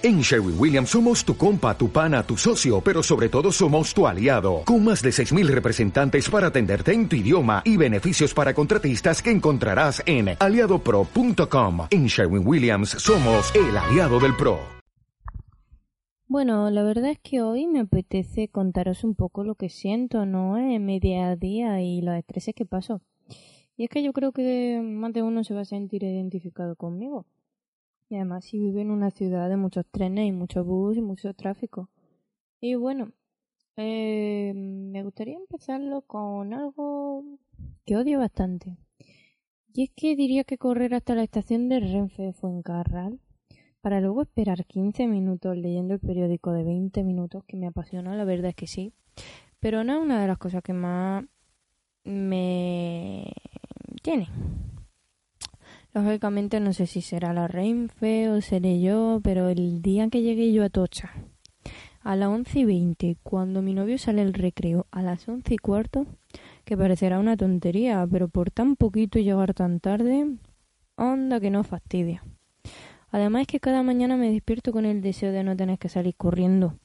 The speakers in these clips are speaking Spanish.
En Sherwin Williams somos tu compa, tu pana, tu socio, pero sobre todo somos tu aliado, con más de 6.000 representantes para atenderte en tu idioma y beneficios para contratistas que encontrarás en aliadopro.com. En Sherwin Williams somos el aliado del PRO. Bueno, la verdad es que hoy me apetece contaros un poco lo que siento, ¿no? En mi día a día y los estreses que paso. Y es que yo creo que más de uno se va a sentir identificado conmigo. Y además si vive en una ciudad de muchos trenes y mucho bus y mucho tráfico. Y bueno, eh, me gustaría empezarlo con algo que odio bastante. Y es que diría que correr hasta la estación de Renfe de Fuencarral para luego esperar 15 minutos leyendo el periódico de 20 minutos, que me apasiona, la verdad es que sí. Pero no es una de las cosas que más me tiene. Lógicamente no sé si será la Renfe o seré yo, pero el día que llegué yo a Tocha, a las once y veinte, cuando mi novio sale el recreo a las once y cuarto, que parecerá una tontería, pero por tan poquito llegar tan tarde, onda que no fastidia. Además es que cada mañana me despierto con el deseo de no tener que salir corriendo,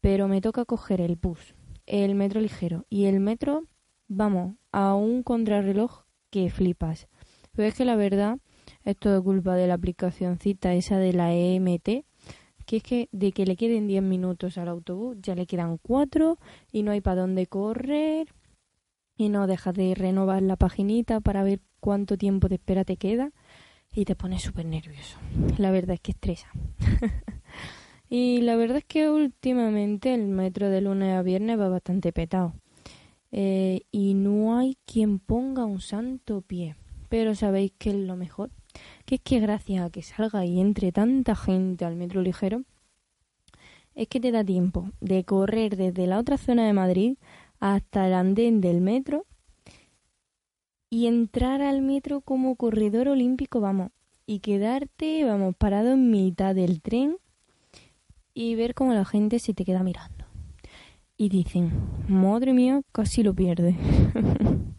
pero me toca coger el bus, el metro ligero y el metro, vamos, a un contrarreloj que flipas. Pero es que la verdad es todo culpa de la aplicacióncita esa de la EMT, que es que de que le queden 10 minutos al autobús, ya le quedan 4 y no hay para dónde correr y no dejas de renovar la paginita para ver cuánto tiempo de espera te queda y te pones súper nervioso. La verdad es que estresa. y la verdad es que últimamente el metro de lunes a viernes va bastante petado. Eh, y no hay quien ponga un santo pie. Pero ¿sabéis qué es lo mejor? Que es que gracias a que salga y entre tanta gente al metro ligero, es que te da tiempo de correr desde la otra zona de Madrid hasta el andén del metro y entrar al metro como corredor olímpico, vamos, y quedarte, vamos, parado en mitad del tren y ver cómo la gente se te queda mirando. Y dicen, madre mía, casi lo pierde.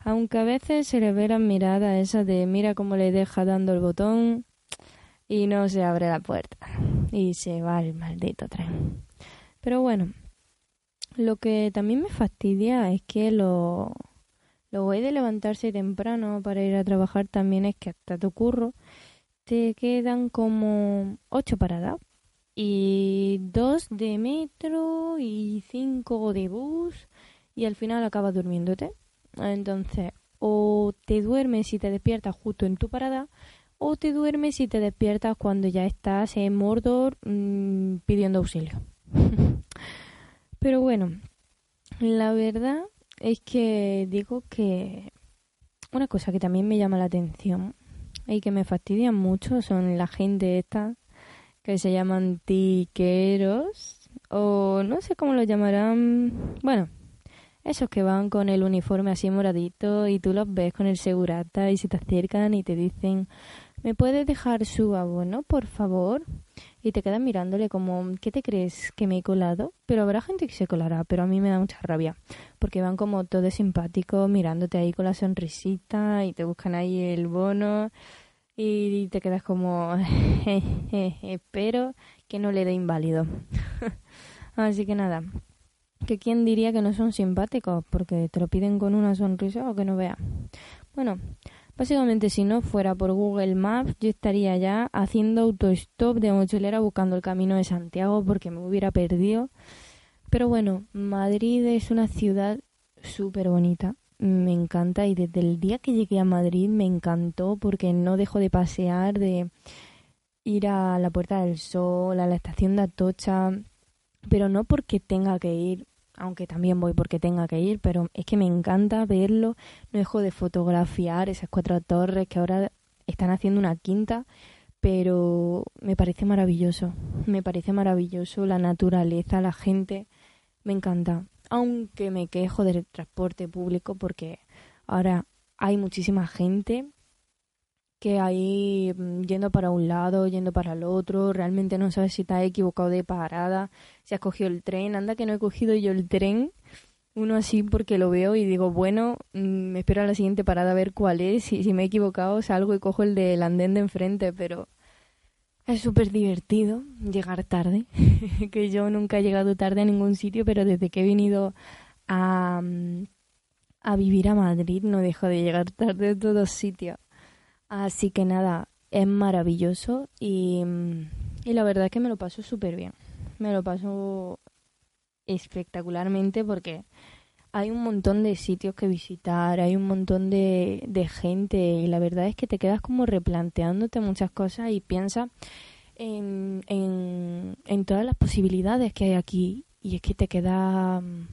aunque a veces se le ve la mirada esa de mira cómo le deja dando el botón y no se abre la puerta y se va el maldito tren. Pero bueno, lo que también me fastidia es que lo, lo voy de levantarse temprano para ir a trabajar también es que hasta tu curro te quedan como ocho paradas y dos de metro y cinco de bus y al final acabas durmiéndote. Entonces, o te duermes y te despiertas justo en tu parada, o te duermes y te despiertas cuando ya estás en Mordor mm, pidiendo auxilio. Pero bueno, la verdad es que digo que una cosa que también me llama la atención y que me fastidia mucho son la gente esta que se llaman tiqueros o no sé cómo lo llamarán. Bueno, esos que van con el uniforme así moradito y tú los ves con el segurata y se te acercan y te dicen, ¿me puedes dejar su abono, por favor? Y te quedan mirándole como, ¿qué te crees que me he colado? Pero habrá gente que se colará, pero a mí me da mucha rabia, porque van como todos simpáticos mirándote ahí con la sonrisita y te buscan ahí el bono y te quedas como, espero que no le dé inválido. Así que nada, que quién diría que no son simpáticos porque te lo piden con una sonrisa o que no vea. Bueno, básicamente si no fuera por Google Maps yo estaría ya haciendo autostop de mochilera buscando el camino de Santiago porque me hubiera perdido. Pero bueno, Madrid es una ciudad súper bonita. Me encanta y desde el día que llegué a Madrid me encantó porque no dejo de pasear, de ir a la Puerta del Sol, a la estación de Atocha, pero no porque tenga que ir, aunque también voy porque tenga que ir, pero es que me encanta verlo, no dejo de fotografiar esas cuatro torres que ahora están haciendo una quinta, pero me parece maravilloso, me parece maravilloso la naturaleza, la gente, me encanta, aunque me quejo del transporte público porque ahora hay muchísima gente que ahí mm, yendo para un lado, yendo para el otro, realmente no sabes si te has equivocado de parada, si has cogido el tren, anda que no he cogido yo el tren, uno así porque lo veo y digo, bueno, mm, me espero a la siguiente parada a ver cuál es, y si me he equivocado salgo y cojo el del andén de enfrente, pero Es súper divertido llegar tarde, que yo nunca he llegado tarde a ningún sitio, pero desde que he venido a, a vivir a Madrid no dejo de llegar tarde a todos sitios. Así que nada, es maravilloso y, y la verdad es que me lo paso súper bien. Me lo paso espectacularmente porque hay un montón de sitios que visitar, hay un montón de, de gente y la verdad es que te quedas como replanteándote muchas cosas y piensas en, en, en todas las posibilidades que hay aquí y es que te queda mm,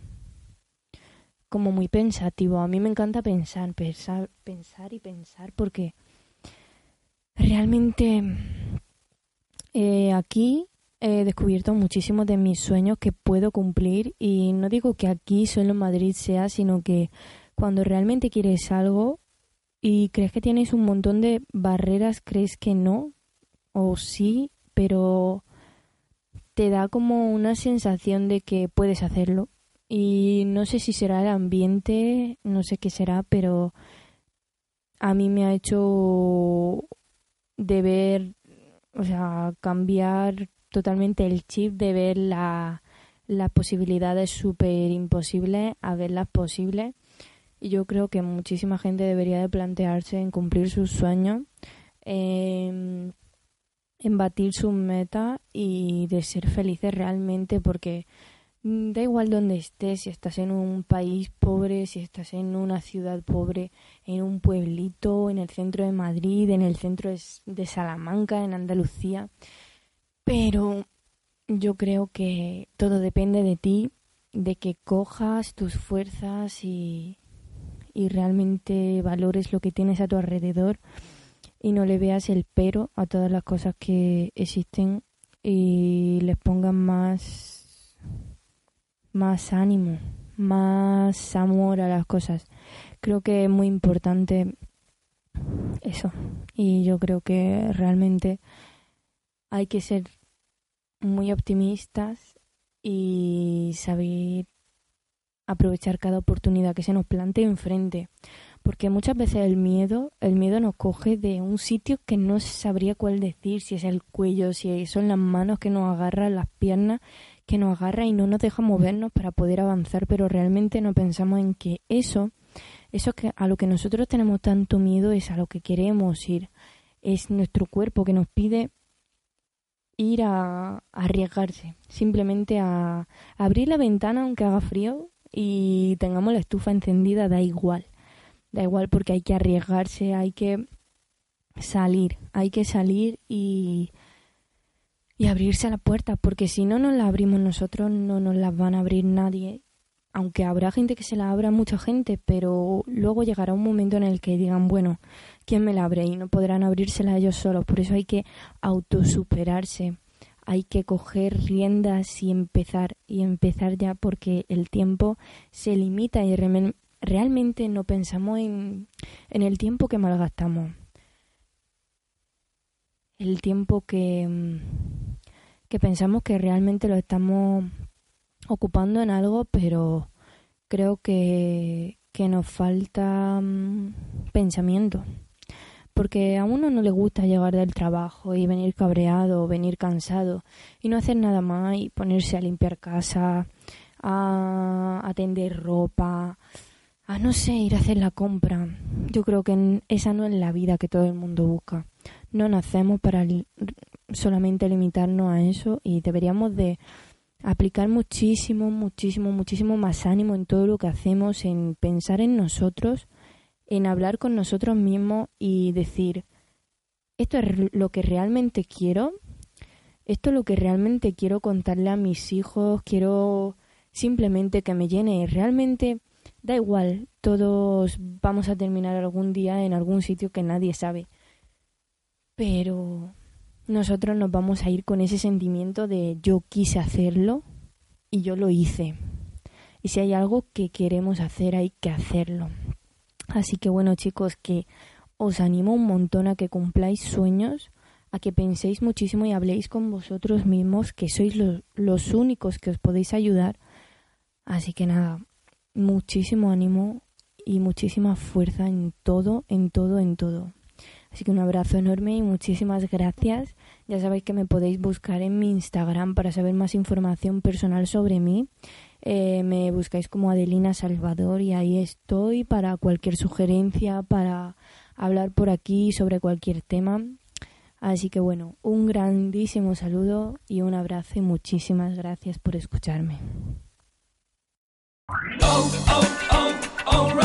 como muy pensativo. A mí me encanta pensar, pensar, pensar y pensar porque realmente eh, aquí he descubierto muchísimos de mis sueños que puedo cumplir y no digo que aquí solo en Madrid sea, sino que cuando realmente quieres algo y crees que tienes un montón de barreras, crees que no o sí, pero te da como una sensación de que puedes hacerlo. Y no sé si será el ambiente, no sé qué será, pero a mí me ha hecho de ver, o sea, cambiar totalmente el chip de ver la, las posibilidades súper imposibles a verlas posibles. Y yo creo que muchísima gente debería de plantearse en cumplir sus sueños, en, batir sus metas y de ser felices realmente porque da igual donde estés, si estás en un país pobre, si estás en una ciudad pobre, en un pueblito, en el centro de Madrid, en el centro de Salamanca, en Andalucía. Pero yo creo que todo depende de ti, de que cojas tus fuerzas y, y realmente valores lo que tienes a tu alrededor y no le veas el pero a todas las cosas que existen y les pongas más más ánimo, más amor a las cosas. Creo que es muy importante eso y yo creo que realmente hay que ser muy optimistas y saber aprovechar cada oportunidad que se nos plantee enfrente. Porque muchas veces el miedo, el miedo nos coge de un sitio que no sabría cuál decir, si es el cuello, si son las manos que nos agarran, las piernas que nos agarran y no nos deja movernos para poder avanzar, pero realmente no pensamos en que eso, eso que a lo que nosotros tenemos tanto miedo es a lo que queremos ir. Es nuestro cuerpo que nos pide ir a, arriesgarse, simplemente a, abrir la ventana aunque haga frío y tengamos la estufa encendida, da igual, da igual porque hay que arriesgarse, hay que salir, hay que salir y, y abrirse a la puerta, porque si no nos la abrimos nosotros, no nos la van a abrir nadie. Aunque habrá gente que se la abra, mucha gente, pero luego llegará un momento en el que digan, bueno, ¿quién me la abre? Y no podrán abrírsela ellos solos. Por eso hay que autosuperarse, hay que coger riendas y empezar, y empezar ya porque el tiempo se limita y realmente no pensamos en, en el tiempo que malgastamos. El tiempo que, que pensamos que realmente lo estamos ocupando en algo, pero creo que, que nos falta mm, pensamiento porque a uno no le gusta llegar del trabajo y venir cabreado venir cansado y no hacer nada más y ponerse a limpiar casa, a atender ropa, a no sé, ir a hacer la compra. Yo creo que esa no es la vida que todo el mundo busca. No nacemos para solamente limitarnos a eso y deberíamos de aplicar muchísimo, muchísimo, muchísimo más ánimo en todo lo que hacemos, en pensar en nosotros en hablar con nosotros mismos y decir, esto es lo que realmente quiero, esto es lo que realmente quiero contarle a mis hijos, quiero simplemente que me llene. Realmente da igual, todos vamos a terminar algún día en algún sitio que nadie sabe. Pero nosotros nos vamos a ir con ese sentimiento de yo quise hacerlo y yo lo hice. Y si hay algo que queremos hacer, hay que hacerlo. Así que bueno chicos, que os animo un montón a que cumpláis sueños, a que penséis muchísimo y habléis con vosotros mismos, que sois los, los únicos que os podéis ayudar. Así que nada, muchísimo ánimo y muchísima fuerza en todo, en todo, en todo. Así que un abrazo enorme y muchísimas gracias. Ya sabéis que me podéis buscar en mi Instagram para saber más información personal sobre mí. Eh, me buscáis como Adelina Salvador y ahí estoy para cualquier sugerencia, para hablar por aquí sobre cualquier tema. Así que bueno, un grandísimo saludo y un abrazo y muchísimas gracias por escucharme. Oh, oh, oh,